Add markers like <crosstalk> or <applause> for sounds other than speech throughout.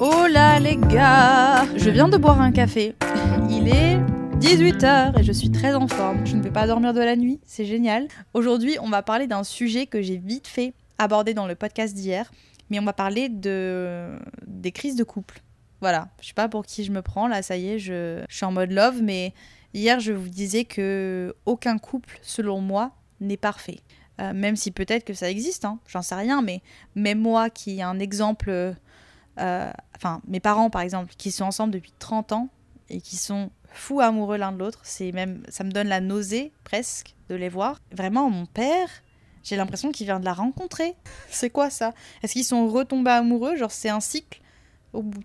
Oh là les gars Je viens de boire un café. Il est 18h et je suis très en forme. Je ne vais pas dormir de la nuit, c'est génial. Aujourd'hui, on va parler d'un sujet que j'ai vite fait aborder dans le podcast d'hier, mais on va parler de des crises de couple. Voilà, je sais pas pour qui je me prends là, ça y est, je, je suis en mode love, mais hier je vous disais que aucun couple, selon moi, n'est parfait. Euh, même si peut-être que ça existe, hein, j'en sais rien, mais même moi qui ai un exemple, euh, enfin mes parents par exemple, qui sont ensemble depuis 30 ans et qui sont fous amoureux l'un de l'autre, c'est même, ça me donne la nausée presque de les voir. Vraiment, mon père, j'ai l'impression qu'il vient de la rencontrer. <laughs> C'est quoi ça? Est-ce qu'ils sont retombés amoureux? Genre c'est un cycle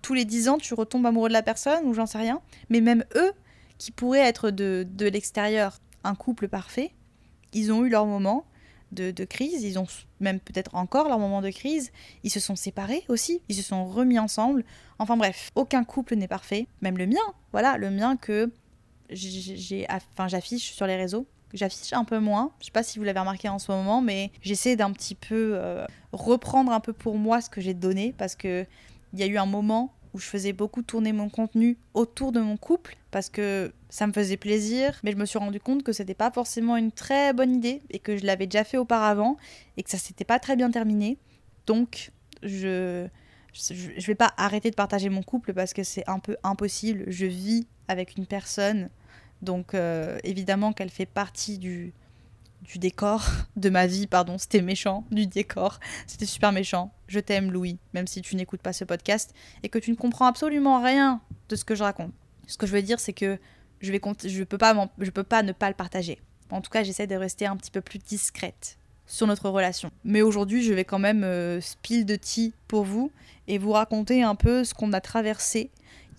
tous les 10 ans, tu retombes amoureux de la personne ou j'en sais rien? Mais même eux, qui pourraient être de, de l'extérieur un couple parfait, ils ont eu leur moment de, crise, ils ont même peut-être encore leur moment de crise, ils se sont séparés aussi, ils se sont remis ensemble. Enfin bref, aucun couple n'est parfait, même le mien, voilà, le mien que j'ai, j'affiche sur les réseaux. J'affiche un peu moins, je sais pas si vous l'avez remarqué en ce moment, mais j'essaie d'un petit peu euh, reprendre un peu pour moi ce que j'ai donné parce que il y a eu un moment où je faisais beaucoup tourner mon contenu autour de mon couple parce que ça me faisait plaisir, mais je me suis rendu compte que c'était pas forcément une très bonne idée et que je l'avais déjà fait auparavant et que ça s'était pas très bien terminé. Donc, je je vais pas arrêter de partager mon couple parce que c'est un peu impossible. Je vis avec une personne, donc euh, évidemment qu'elle fait partie du du décor de ma vie, pardon, c'était méchant, du décor, c'était super méchant. Je t'aime Louis, même si tu n'écoutes pas ce podcast et que tu ne comprends absolument rien de ce que je raconte. Ce que je veux dire, c'est que je vais je peux pas je peux pas ne pas le partager. En tout cas, j'essaie de rester un petit peu plus discrète sur notre relation. Mais aujourd'hui, je vais quand même euh, spill de tea pour vous et vous raconter un peu ce qu'on a traversé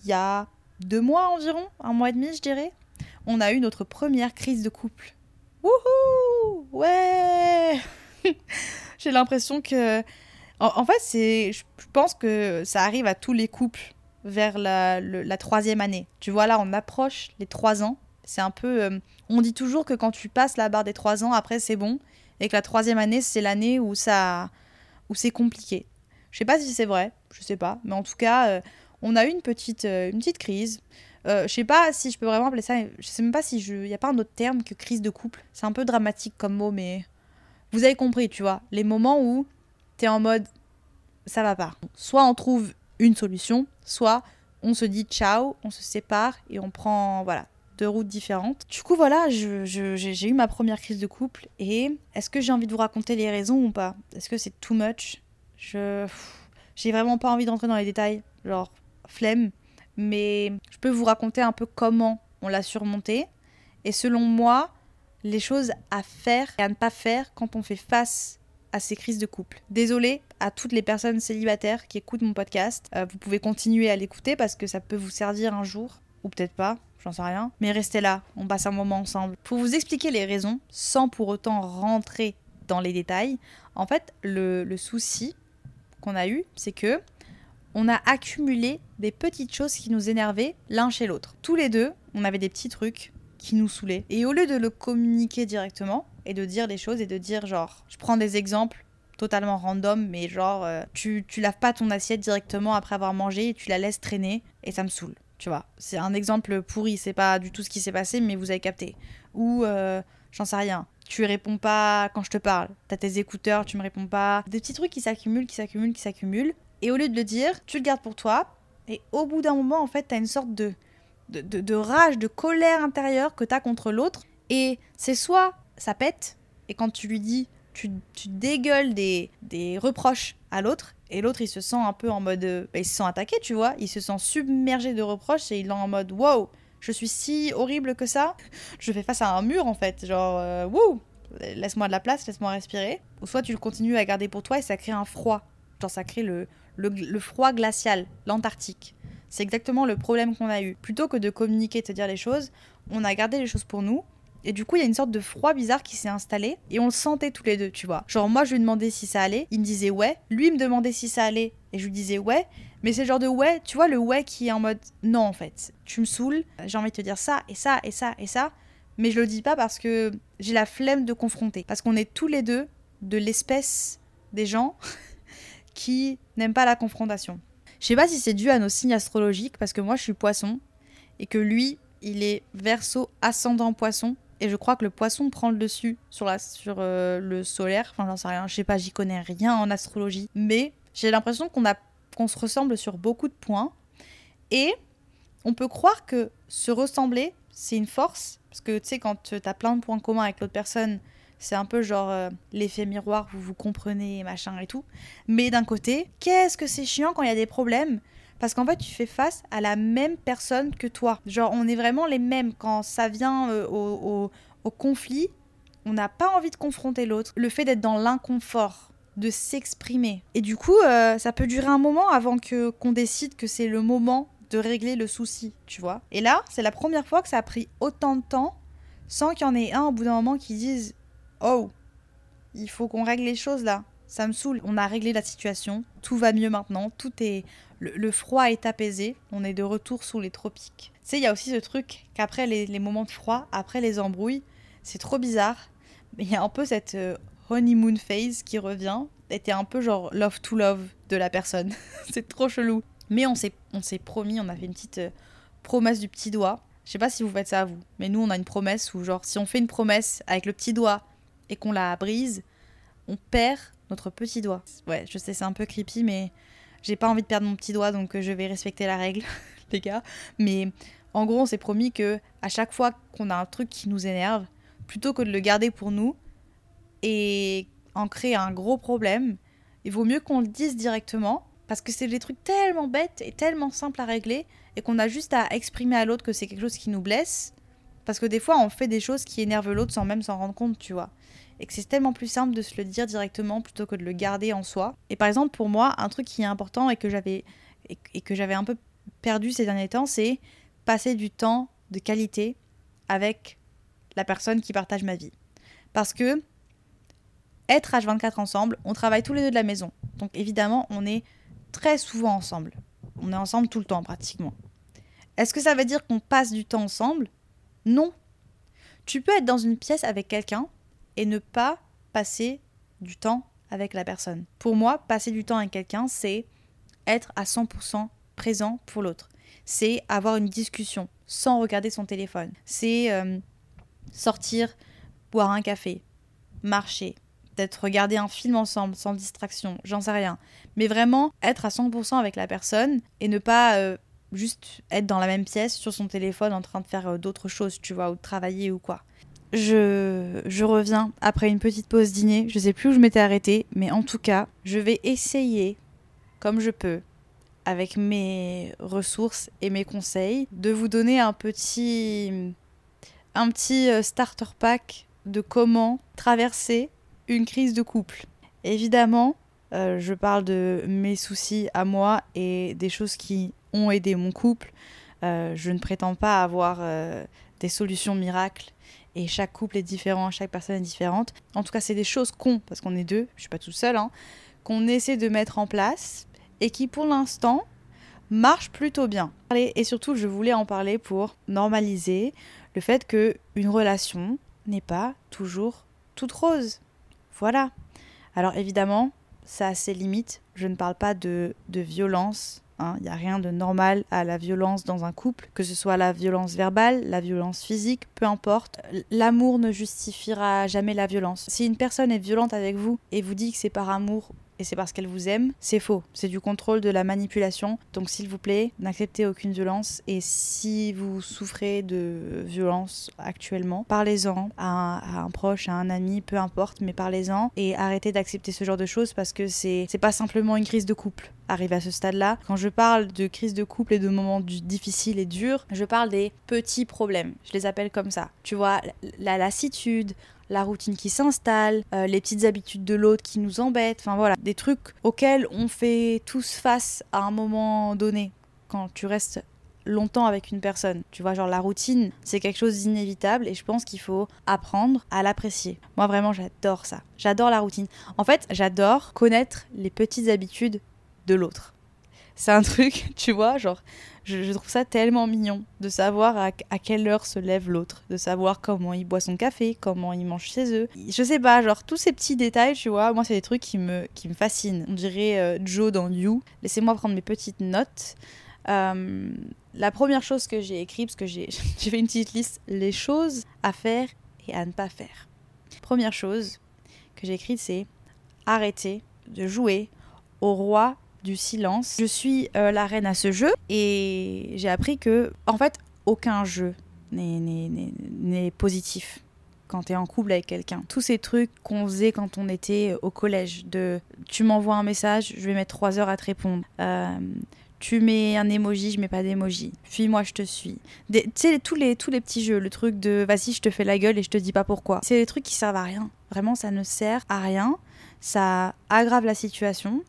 il y a deux mois environ, un mois et demi, je dirais. On a eu notre première crise de couple. Wouhou Ouais <laughs> J'ai l'impression que. En, fait, c'est. Je pense que ça arrive à tous les couples vers la, la troisième année. Tu vois, là, on approche les trois ans. C'est un peu. euh, on dit toujours que quand tu passes la barre des trois ans, après, c'est bon. Et que la troisième année, c'est l'année où ça. où c'est compliqué. Je sais pas si c'est vrai, je sais pas. Mais en tout cas, euh, on a eu une petite, euh, une petite crise. Euh, je sais pas si je peux vraiment appeler ça. Je sais même pas si je. Y a pas un autre terme que crise de couple. C'est un peu dramatique comme mot, mais vous avez compris, tu vois. Les moments où t'es en mode ça va pas. Soit on trouve une solution, soit on se dit ciao, on se sépare et on prend voilà deux routes différentes. Du coup voilà, je- je- j'ai j'ai eu ma première crise de couple et est-ce que j'ai envie de vous raconter les raisons ou pas? Est-ce que c'est too much? Je j'ai vraiment pas envie de rentrer dans les détails, genre flemme, mais je peux vous raconter un peu comment on l'a surmonté et selon moi les choses à faire et à ne pas faire quand on fait face à ces crises de couple. Désolée à toutes les personnes célibataires qui écoutent mon podcast. Euh, vous pouvez continuer à l'écouter parce que ça peut vous servir un jour, ou peut-être pas, j'en sais rien. Mais restez là, on passe un moment ensemble. Pour vous expliquer les raisons, sans pour autant rentrer dans les détails, en fait, le, le souci qu'on a eu, c'est que on a accumulé des petites choses qui nous énervaient l'un chez l'autre. Tous les deux, on avait des petits trucs qui nous saoulaient. Et au lieu de le communiquer directement et de dire les choses et de dire genre, je prends des exemples totalement random, mais genre, euh, tu, tu laves pas ton assiette directement après avoir mangé et tu la laisses traîner et ça me saoule. Tu vois, c'est un exemple pourri, c'est pas du tout ce qui s'est passé, mais vous avez capté. Ou, euh, j'en sais rien, tu réponds pas quand je te parle, t'as tes écouteurs, tu me réponds pas. Des petits trucs qui s'accumulent, qui s'accumulent, qui s'accumulent. Et au lieu de le dire, tu le gardes pour toi. Et au bout d'un moment, en fait, t'as une sorte de, de, de- rage, de colère intérieure que t'as contre l'autre. Et c'est soit ça pète, et quand tu lui dis, tu, tu dégueules des, des reproches à l'autre, et l'autre il se sent un peu en mode. euh, bah, il se sent attaqué, tu vois, il se sent submergé de reproches, et il est en mode wow, je suis si horrible que ça, je fais face à un mur en fait, genre, euh, wouh, laisse-moi de la place, laisse-moi respirer. Ou soit tu le continues à garder pour toi et ça crée un froid. Genre ça crée le, le, froid glacial, l'Antarctique. C'est exactement le problème qu'on a eu. Plutôt que de communiquer, te dire les choses, on a gardé les choses pour nous. Et du coup, il y a une sorte de froid bizarre qui s'est installé. Et on le sentait tous les deux, tu vois. Genre, moi, je lui demandais si ça allait. Il me disait ouais. Lui, il me demandait si ça allait. Et je lui disais ouais. Mais c'est le genre de ouais, tu vois, le ouais qui est en mode non, en fait. Tu me saoules. J'ai envie de te dire ça, et ça, et ça, et ça. Mais je le dis pas parce que j'ai la flemme de confronter. Parce qu'on est tous les deux de l'espèce des gens <laughs> qui n'aiment pas la confrontation. Je sais pas si c'est dû à nos signes astrologiques, parce que moi je suis poisson, et que lui, il est verso ascendant poisson, et je crois que le poisson prend le dessus sur, la, sur euh, le solaire. Enfin, j'en sais rien, je sais pas, j'y connais rien en astrologie. Mais j'ai l'impression qu'on qu'on se ressemble sur beaucoup de points. Et on peut croire que se ressembler, c'est une force. Parce que tu sais, quand tu as plein de points communs avec l'autre personne, c'est un peu genre euh, l'effet miroir, vous vous comprenez, machin et tout. Mais d'un côté, qu'est-ce que c'est chiant quand il y a des problèmes? Parce qu'en fait, tu fais face à la même personne que toi. Genre, on est vraiment les mêmes. Quand ça vient euh, au, conflit, on n'a pas envie de confronter l'autre. Le fait d'être dans l'inconfort, de s'exprimer. Et du coup, euh, ça peut durer un moment avant que qu'on décide que c'est le moment de régler le souci, tu vois. Et là, c'est la première fois que ça a pris autant de temps sans qu'il y en ait un au bout d'un moment qui dise Oh, il faut qu'on règle les choses là. Ça me saoule. On a réglé la situation. Tout va mieux maintenant. Tout est. Le, froid est apaisé. On est de retour sous les tropiques. Tu sais, il y a aussi ce truc qu'après les, moments de froid, après les embrouilles, c'est trop bizarre. Mais il y a un peu cette euh, honeymoon phase qui revient. Était un peu genre love to love de la personne. <laughs> c'est trop chelou. Mais on s'est, on s'est promis, on a fait une petite euh, promesse du petit doigt. Je sais pas si vous faites ça à vous, mais nous on a une promesse où genre si on fait une promesse avec le petit doigt et qu'on la brise, on perd notre petit doigt. Ouais, je sais, c'est un peu creepy, mais j'ai pas envie de perdre mon petit doigt, donc euh, je vais respecter la règle, <laughs> les gars. Mais en gros, on s'est promis que à chaque fois qu'on a un truc qui nous énerve, plutôt que de le garder pour nous et en créer un gros problème, il vaut mieux qu'on le dise directement, parce que c'est des trucs tellement bêtes et tellement simples à régler, et qu'on a juste à exprimer à l'autre que c'est quelque chose qui nous blesse. Parce que des fois, on fait des choses qui énervent l'autre sans même s'en rendre compte, tu vois et que c'est tellement plus simple de se le dire directement plutôt que de le garder en soi. Et par exemple, pour moi, un truc qui est important et que j'avais et que j'avais un peu perdu ces derniers temps, c'est passer du temps de qualité avec la personne qui partage ma vie. Parce que être H24 ensemble, on travaille tous les deux de la maison. Donc évidemment, on est très souvent ensemble. On est ensemble tout le temps pratiquement. Est-ce que ça veut dire qu'on passe du temps ensemble? Non. Tu peux être dans une pièce avec quelqu'un et ne pas passer du temps avec la personne. Pour moi, passer du temps avec quelqu'un, c'est être à 100% présent pour l'autre. C'est avoir une discussion sans regarder son téléphone. C'est euh, sortir, boire un café, marcher, peut-être regarder un film ensemble sans distraction, j'en sais rien. Mais vraiment être à 100% avec la personne et ne pas euh, juste être dans la même pièce sur son téléphone en train de faire euh, d'autres choses, tu vois, ou de travailler ou quoi. Je, je, reviens après une petite pause dîner. Je sais plus où je m'étais arrêtée, mais en tout cas, je vais essayer, comme je peux, avec mes ressources et mes conseils, de vous donner un petit, un petit euh, starter pack de comment traverser une crise de couple. Évidemment, euh, je parle de mes soucis à moi et des choses qui ont aidé mon couple. Euh, je ne prétends pas avoir des solutions miracles et chaque couple est différent, chaque personne est différente. En tout cas, c'est des choses qu'on, parce qu'on est deux, je suis pas tout seul, hein, qu'on essaie de mettre en place et qui pour l'instant marchent plutôt bien. Et surtout, je voulais en parler pour normaliser le fait que une relation n'est pas toujours toute rose. Voilà. Alors évidemment, ça a ses limites. Je ne parle pas de, de violence il hein. n'y a rien de normal à la violence dans un couple, que ce soit la violence verbale, la violence physique, peu importe. L'amour ne justifiera jamais la violence. Si une personne est violente avec vous et vous dit que c'est par amour et c'est parce qu'elle vous aime, c'est faux. C'est du contrôle de la manipulation. Donc s'il vous plaît, n'acceptez aucune violence. Et si vous souffrez de violence actuellement, parlez-en à, un proche, à un ami, peu importe, mais parlez-en et arrêtez d'accepter ce genre de choses parce que c'est pas simplement une crise de couple arriver à ce stade-là. Quand je parle de crise de couple et de moments difficiles et durs, je parle des petits problèmes. Je les appelle comme ça. Tu vois, la lassitude, la routine qui s'installe, euh, les petites habitudes de l'autre qui nous embêtent, enfin voilà, des trucs auxquels on fait tous face à un moment donné quand tu restes longtemps avec une personne. Tu vois, genre la routine, c'est quelque chose d'inévitable et je pense qu'il faut apprendre à l'apprécier. Moi vraiment, j'adore ça. J'adore la routine. En fait, j'adore connaître les petites habitudes de l'autre. C'est un truc, <laughs> tu vois, genre, je, trouve ça tellement mignon de savoir à, quelle heure se lève l'autre, de savoir comment il boit son café, comment il mange ses œufs. Je sais pas, genre tous ces petits détails, tu vois, moi c'est des trucs qui me, qui me fascinent. On dirait euh, Joe dans You. Laissez-moi prendre mes petites notes. Euh, la première chose que j'ai écrit, parce que <laughs> j'ai fait une petite liste, les choses à faire et à ne pas faire. Première chose que j'ai écrite, c'est arrêter de jouer au roi du silence. Je suis euh, la reine à ce jeu et j'ai appris que, en fait, aucun jeu n'est positif quand tu es en couple avec quelqu'un. Tous ces trucs qu'on faisait quand on était au collège, de tu m'envoies un message, je vais mettre trois heures à te répondre. Euh, tu mets un emoji, je mets pas d'emoji. Puis moi je te suis. Tu sais, tous les, tous les petits jeux, le truc de vas-y, je te fais la gueule et je te dis pas pourquoi. C'est des trucs qui servent à rien. Vraiment, ça ne sert à rien. Ça aggrave la situation.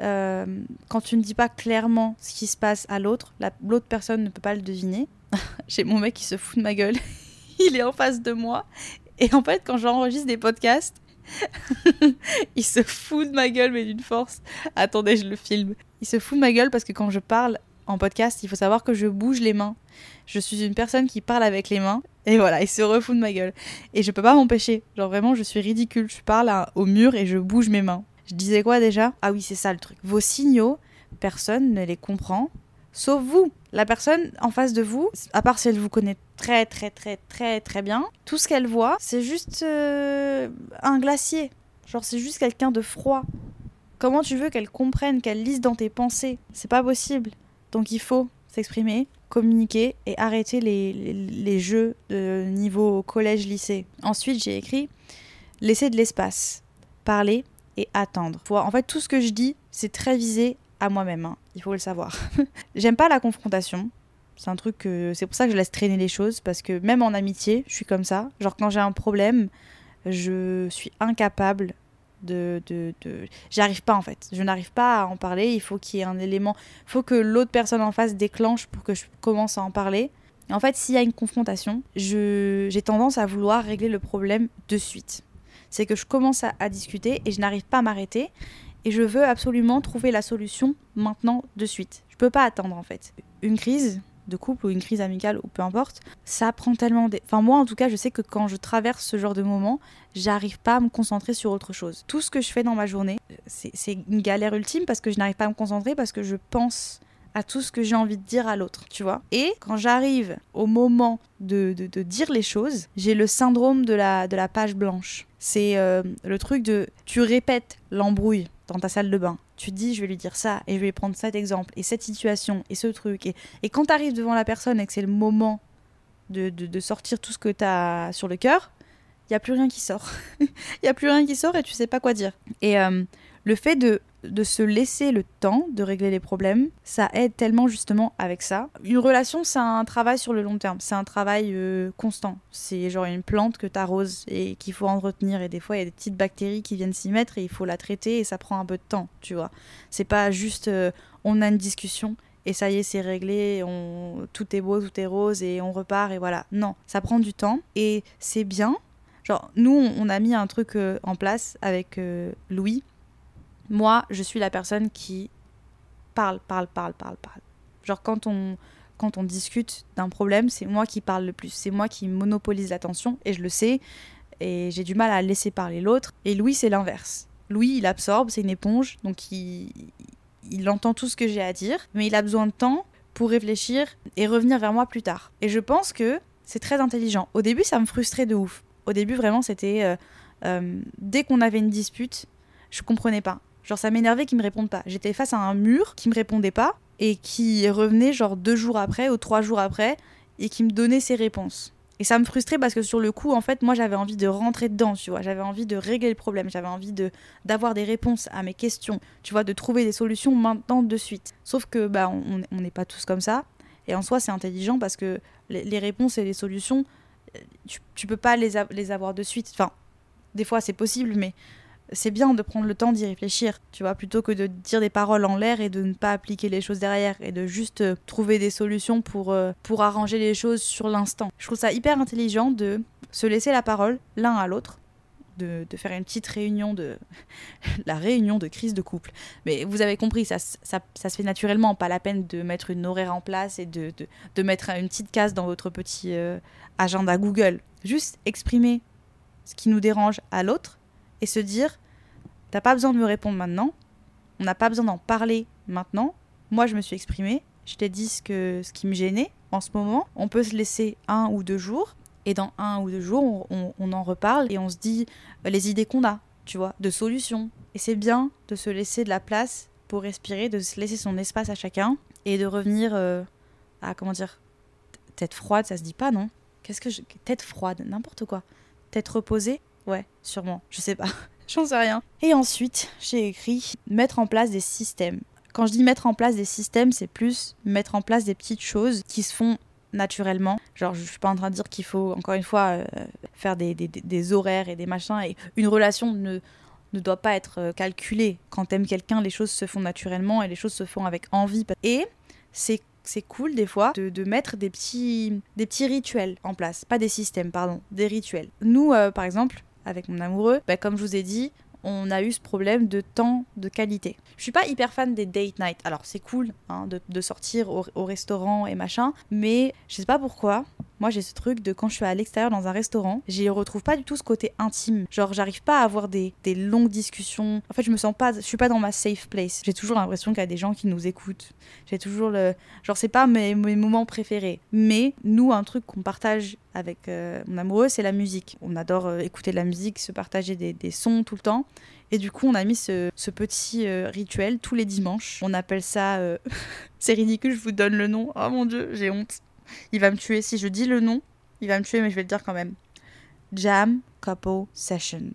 Euh, quand tu ne dis pas clairement ce qui se passe à l'autre, l'autre personne ne peut pas le deviner. <laughs> J'ai mon mec qui se fout de ma gueule. <laughs> il est en face de moi. Et en fait, quand j'enregistre des podcasts, <laughs> il se fout de ma gueule, mais d'une force. Attendez, je le filme. Il se fout de ma gueule parce que quand je parle en podcast, il faut savoir que je bouge les mains. Je suis une personne qui parle avec les mains. Et voilà, il se refout de ma gueule. Et je peux pas m'empêcher. Genre vraiment, je suis ridicule. Je parle au mur et je bouge mes mains. Je disais quoi déjà? Ah oui, c'est ça le truc. Vos signaux, personne ne les comprend, sauf vous. La personne en face de vous, à part si elle vous connaît très très très très très bien, tout ce qu'elle voit, c'est juste euh, un glacier. Genre c'est juste quelqu'un de froid. Comment tu veux qu'elle comprenne, qu'elle lise dans tes pensées? C'est pas possible. Donc il faut s'exprimer, communiquer et arrêter les, les jeux de niveau collège-lycée. Ensuite j'ai écrit laisser de l'espace, parler et attendre. En fait, tout ce que je dis, c'est très visé à moi-même. Hein. Il faut le savoir. <laughs> J'aime pas la confrontation. C'est un truc que. C'est pour ça que je laisse traîner les choses. Parce que même en amitié, je suis comme ça. Genre, quand j'ai un problème, je suis incapable de. de, de... J'arrive pas en fait. Je n'arrive pas à en parler. Il faut qu'il y ait un élément. Il faut que l'autre personne en face déclenche pour que je commence à en parler. En fait, s'il y a une confrontation, j'ai tendance à vouloir régler le problème de suite c'est que je commence à, discuter et je n'arrive pas à m'arrêter et je veux absolument trouver la solution maintenant de suite. Je peux pas attendre en fait. Une crise de couple ou une crise amicale ou peu importe, ça prend tellement des... Enfin moi en tout cas je sais que quand je traverse ce genre de moment, j'arrive pas à me concentrer sur autre chose. Tout ce que je fais dans ma journée, c'est une galère ultime parce que je n'arrive pas à me concentrer parce que je pense à tout ce que j'ai envie de dire à l'autre, tu vois. Et quand j'arrive au moment de, de, dire les choses, j'ai le syndrome de la, de la page blanche. C'est euh, le truc de tu répètes l'embrouille dans ta salle de bain. Tu dis, je vais lui dire ça, et je vais prendre cet exemple, et cette situation, et ce truc. Et, et quand tu arrives devant la personne et que c'est le moment de, de, de, sortir tout ce que tu as sur le cœur, il n'y a plus rien qui sort. <laughs> Il n'y a plus rien qui sort et tu sais pas quoi dire. Et euh, le fait de de se laisser le temps de régler les problèmes, ça aide tellement justement avec ça. Une relation, c'est un travail sur le long terme, c'est un travail euh, constant. C'est genre une plante que tu arroses et qu'il faut entretenir et des fois il y a des petites bactéries qui viennent s'y mettre et il faut la traiter et ça prend un peu de temps, tu vois. C'est pas juste euh, on a une discussion et ça y est, c'est réglé, on... tout est beau, tout est rose et on repart et voilà. Non, ça prend du temps et c'est bien. Genre, nous, on a mis un truc euh, en place avec Louis moi, je suis la personne qui parle, parle, parle, parle, parle. Genre quand on, quand on discute d'un problème, c'est moi qui parle le plus. C'est moi qui monopolise l'attention et je le sais. Et j'ai du mal à laisser parler l'autre. Et Louis, c'est l'inverse. Louis, il absorbe, c'est une éponge, donc il, il entend tout ce que j'ai à dire, mais il a besoin de temps pour réfléchir et revenir vers moi plus tard. Et je pense que c'est très intelligent. Au début, ça me frustrait de ouf. Au début, vraiment, c'était euh, euh, dès qu'on avait une dispute, je comprenais pas. Genre ça m'énervait qu'ils me répondent pas. J'étais face à un mur qui me répondait pas et qui revenait genre deux jours après ou trois jours après et qui me donnait ses réponses. Et ça me frustrait parce que sur le coup, en fait, moi j'avais envie de rentrer dedans, tu vois. J'avais envie de régler le problème, j'avais envie de d'avoir des réponses à mes questions, tu vois, de trouver des solutions maintenant de suite. Sauf que bah on n'est pas tous comme ça. Et en soi, c'est intelligent parce que les, réponses et les solutions, tu, tu peux pas les, les avoir de suite. Enfin, des fois c'est possible, mais c'est bien de prendre le temps d'y réfléchir, tu vois, plutôt que de dire des paroles en l'air et de ne pas appliquer les choses derrière et de juste euh, trouver des solutions pour, euh, pour arranger les choses sur l'instant. Je trouve ça hyper intelligent de se laisser la parole l'un à l'autre. De, de faire une petite réunion de <laughs> la réunion de crise de couple mais vous avez compris ça, ça, ça se fait naturellement pas la peine de mettre une horaire en place et de, de, de mettre une petite case dans votre petit euh, agenda Google juste exprimer ce qui nous dérange à l'autre et se dire T'as pas besoin de me répondre maintenant. On n'a pas besoin d'en parler maintenant. Moi, je me suis exprimée. Je t'ai dit ce, que, ce qui me gênait en ce moment. On peut se laisser un ou deux jours. Et dans un ou deux jours, on, on- on en reparle et on se dit euh, les idées qu'on a, tu vois, de solutions. Et c'est bien de se laisser de la place pour respirer, de se laisser son espace à chacun et de revenir euh, à, comment dire, tête froide, ça se dit pas, non? Qu'est-ce que je... Tête froide, n'importe quoi. Tête reposée? Ouais, sûrement, je sais pas. J'en sais rien. Et ensuite, j'ai écrit mettre en place des systèmes. Quand je dis mettre en place des systèmes, c'est plus mettre en place des petites choses qui se font naturellement. Genre, je suis pas en train de dire qu'il faut, encore une fois, euh, faire des, des- des- horaires et des machins. Et une relation ne, ne doit pas être euh, calculée. Quand t'aimes quelqu'un, les choses se font naturellement et les choses se font avec envie. Et c'est c'est cool des fois de, de mettre des petits, des petits rituels en place. Pas des systèmes, pardon, des rituels. Nous, euh, par exemple, avec mon amoureux, bah, comme je vous ai dit, on a eu ce problème de temps de qualité. Je suis pas hyper fan des date night. Alors c'est cool hein, de, sortir au, au restaurant et machin, mais je sais pas pourquoi. Moi j'ai ce truc de quand je suis à l'extérieur dans un restaurant, j'y retrouve pas du tout ce côté intime. Genre j'arrive pas à avoir des, des longues discussions. En fait je me sens pas, je suis pas dans ma safe place. J'ai toujours l'impression qu'il y a des gens qui nous écoutent. J'ai toujours le, genre c'est pas mes, mes moments préférés. Mais nous un truc qu'on partage avec euh, mon amoureux c'est la musique. On adore euh, écouter de la musique, se partager des, des sons tout le temps. Et du coup, on a mis ce, ce petit euh, rituel tous les dimanches. On appelle ça. <laughs> c'est ridicule, je vous donne le nom. Oh mon dieu, j'ai honte. Il va me tuer. Si je dis le nom, il va me tuer, mais je vais le dire quand même. Jam Couple Session.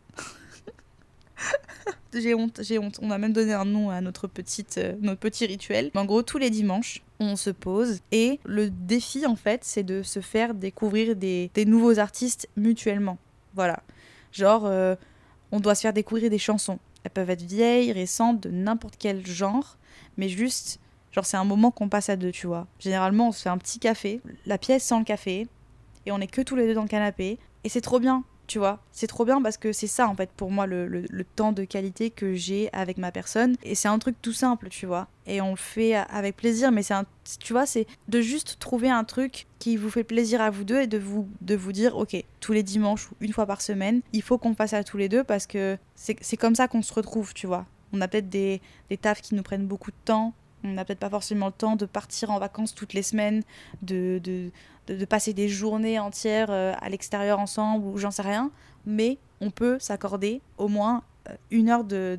<laughs> j'ai honte, j'ai honte. On a même donné un nom à notre, petite, euh, notre petit rituel. En gros, tous les dimanches, on se pose. Et le défi, en fait, c'est de se faire découvrir des, des nouveaux artistes mutuellement. Voilà. Genre, euh, on doit se faire découvrir des chansons. Elles peuvent être vieilles, récentes, de n'importe quel genre, mais juste, genre, c'est un moment qu'on passe à deux, tu vois. Généralement, on se fait un petit café, la pièce sans le café, et on est que tous les deux dans le canapé, et c'est trop bien, tu vois. C'est trop bien parce que c'est ça, en fait, pour moi, le, temps de qualité que j'ai avec ma personne, et c'est un truc tout simple, tu vois. Et on le fait avec plaisir, mais c'est un, tu vois, c'est de juste trouver un truc qui vous fait plaisir à vous deux et de vous, de vous dire, ok, tous les dimanches ou une fois par semaine, il faut qu'on fasse à tous les deux parce que c'est c'est comme ça qu'on se retrouve, tu vois. On a peut-être des, des tafs qui nous prennent beaucoup de temps. On n'a peut-être pas forcément le temps de partir en vacances toutes les semaines, de, de, de, passer des journées entières euh, à l'extérieur ensemble ou j'en sais rien. Mais on peut s'accorder au moins euh, une heure de,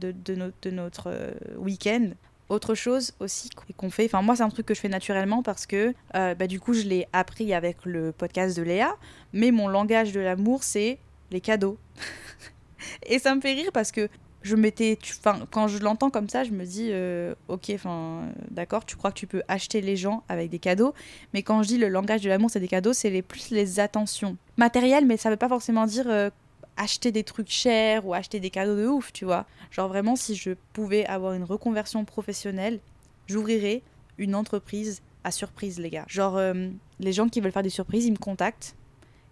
notre, euh, week-end autre chose aussi qu'on fait, enfin moi c'est un truc que je fais naturellement parce que bah, du coup je l'ai appris avec le podcast de Léa, mais mon langage de l'amour c'est les cadeaux. <laughs> Et ça me fait rire parce que je m'étais, enfin quand je l'entends comme ça, je me dis euh, ok, enfin d'accord, tu crois que tu peux acheter les gens avec des cadeaux, mais quand je dis le langage de l'amour c'est des cadeaux, c'est les plus les attentions matérielles, mais ça veut pas forcément dire euh, acheter des trucs chers ou acheter des cadeaux de ouf, tu vois. Genre vraiment, si je pouvais avoir une reconversion professionnelle, j'ouvrirais une entreprise à surprise, les gars. Genre, euh, les gens qui veulent faire des surprises, ils me contactent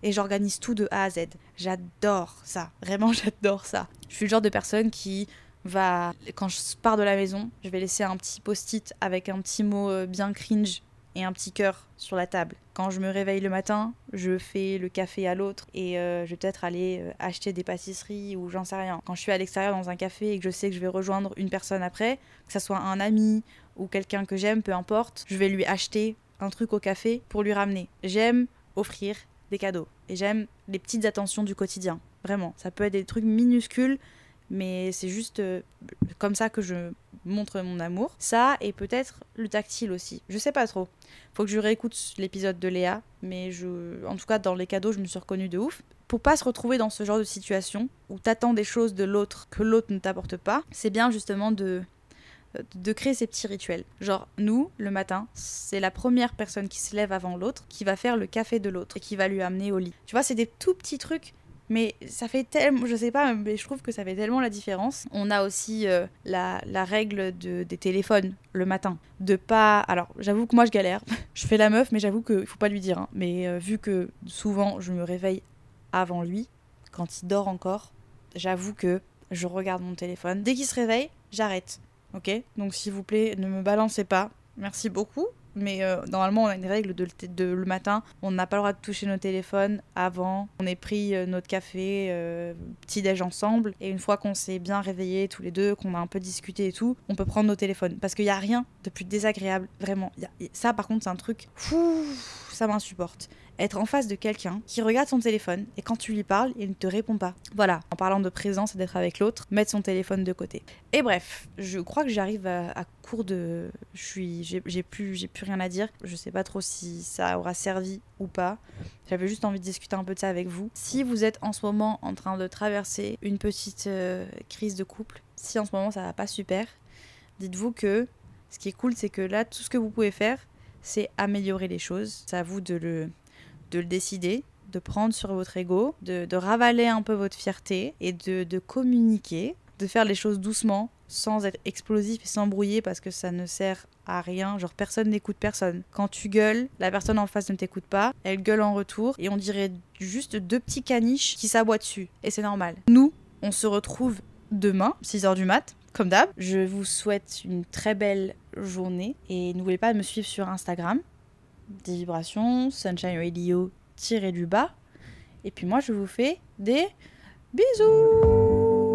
et j'organise tout de A à Z. J'adore ça. Vraiment, <laughs> j'adore ça. Je suis le genre de personne qui va, quand je pars de la maison, je vais laisser un petit post-it avec un petit mot euh, bien cringe et un petit cœur sur la table. Quand je me réveille le matin, je fais le café à l'autre et euh, je vais peut-être aller euh, acheter des pâtisseries ou j'en sais rien. Quand je suis à l'extérieur dans un café et que je sais que je vais rejoindre une personne après, que ça soit un ami ou quelqu'un que j'aime, peu importe, je vais lui acheter un truc au café pour lui ramener. J'aime offrir des cadeaux et j'aime les petites attentions du quotidien. Vraiment, ça peut être des trucs minuscules mais c'est juste euh, comme ça que je montre mon amour. Ça et peut-être le tactile aussi. Je sais pas trop. Faut que je réécoute l'épisode de Léa, mais je, en tout cas dans les cadeaux, je me suis reconnue de ouf. Pour pas se retrouver dans ce genre de situation où t'attends des choses de l'autre que l'autre ne t'apporte pas, c'est bien justement de de créer ces petits rituels. Genre, nous, le matin, c'est la première personne qui se lève avant l'autre qui va faire le café de l'autre et qui va lui amener au lit. Tu vois, c'est des tout petits trucs mais ça fait tellement, je sais pas, mais je trouve que ça fait tellement la différence. On a aussi euh, la, la, règle de, des téléphones le matin. De pas. Alors, j'avoue que moi je galère. <laughs> je fais la meuf, mais j'avoue qu'il faut pas lui dire. Hein. Mais euh, vu que souvent je me réveille avant lui, quand il dort encore, j'avoue que je regarde mon téléphone. Dès qu'il se réveille, j'arrête. Ok Donc s'il vous plaît, ne me balancez pas. Merci beaucoup. Mais euh, normalement on a une règle de, le matin, on n'a pas le droit de toucher nos téléphones avant, on est pris euh, notre café, euh, petit déj ensemble, et une fois qu'on s'est bien réveillés tous les deux, qu'on a un peu discuté et tout, on peut prendre nos téléphones, parce qu'il n'y a rien de plus désagréable, vraiment. ça par contre c'est un truc, fou, ça m'insupporte être en face de quelqu'un qui regarde son téléphone et quand tu lui parles, il ne te répond pas. Voilà, en parlant de présence et d'être avec l'autre, mettre son téléphone de côté. Et bref, je crois que j'arrive à, court de. Je suis. J'ai plus, plus rien à dire. Je sais pas trop si ça aura servi ou pas. J'avais juste envie de discuter un peu de ça avec vous. Si vous êtes en ce moment en train de traverser une petite euh, crise de couple, si en ce moment ça va pas super, dites-vous que ce qui est cool, c'est que là, tout ce que vous pouvez faire, c'est améliorer les choses. C'est à vous de le, de le décider, de prendre sur votre ego, de, ravaler un peu votre fierté et de, communiquer, de faire les choses doucement, sans être explosif et s'embrouiller parce que ça ne sert à rien. Genre personne n'écoute personne. Quand tu gueules, la personne en face ne t'écoute pas, elle gueule en retour et on dirait juste deux petits caniches qui s'aboient dessus. Et c'est normal. Nous, on se retrouve demain, 6h du mat, comme d'hab. Je vous souhaite une très belle journée et n'oubliez pas de me suivre sur Instagram des vibrations, Sunshine Radio tiré du bas. Et puis moi, je vous fais des bisous.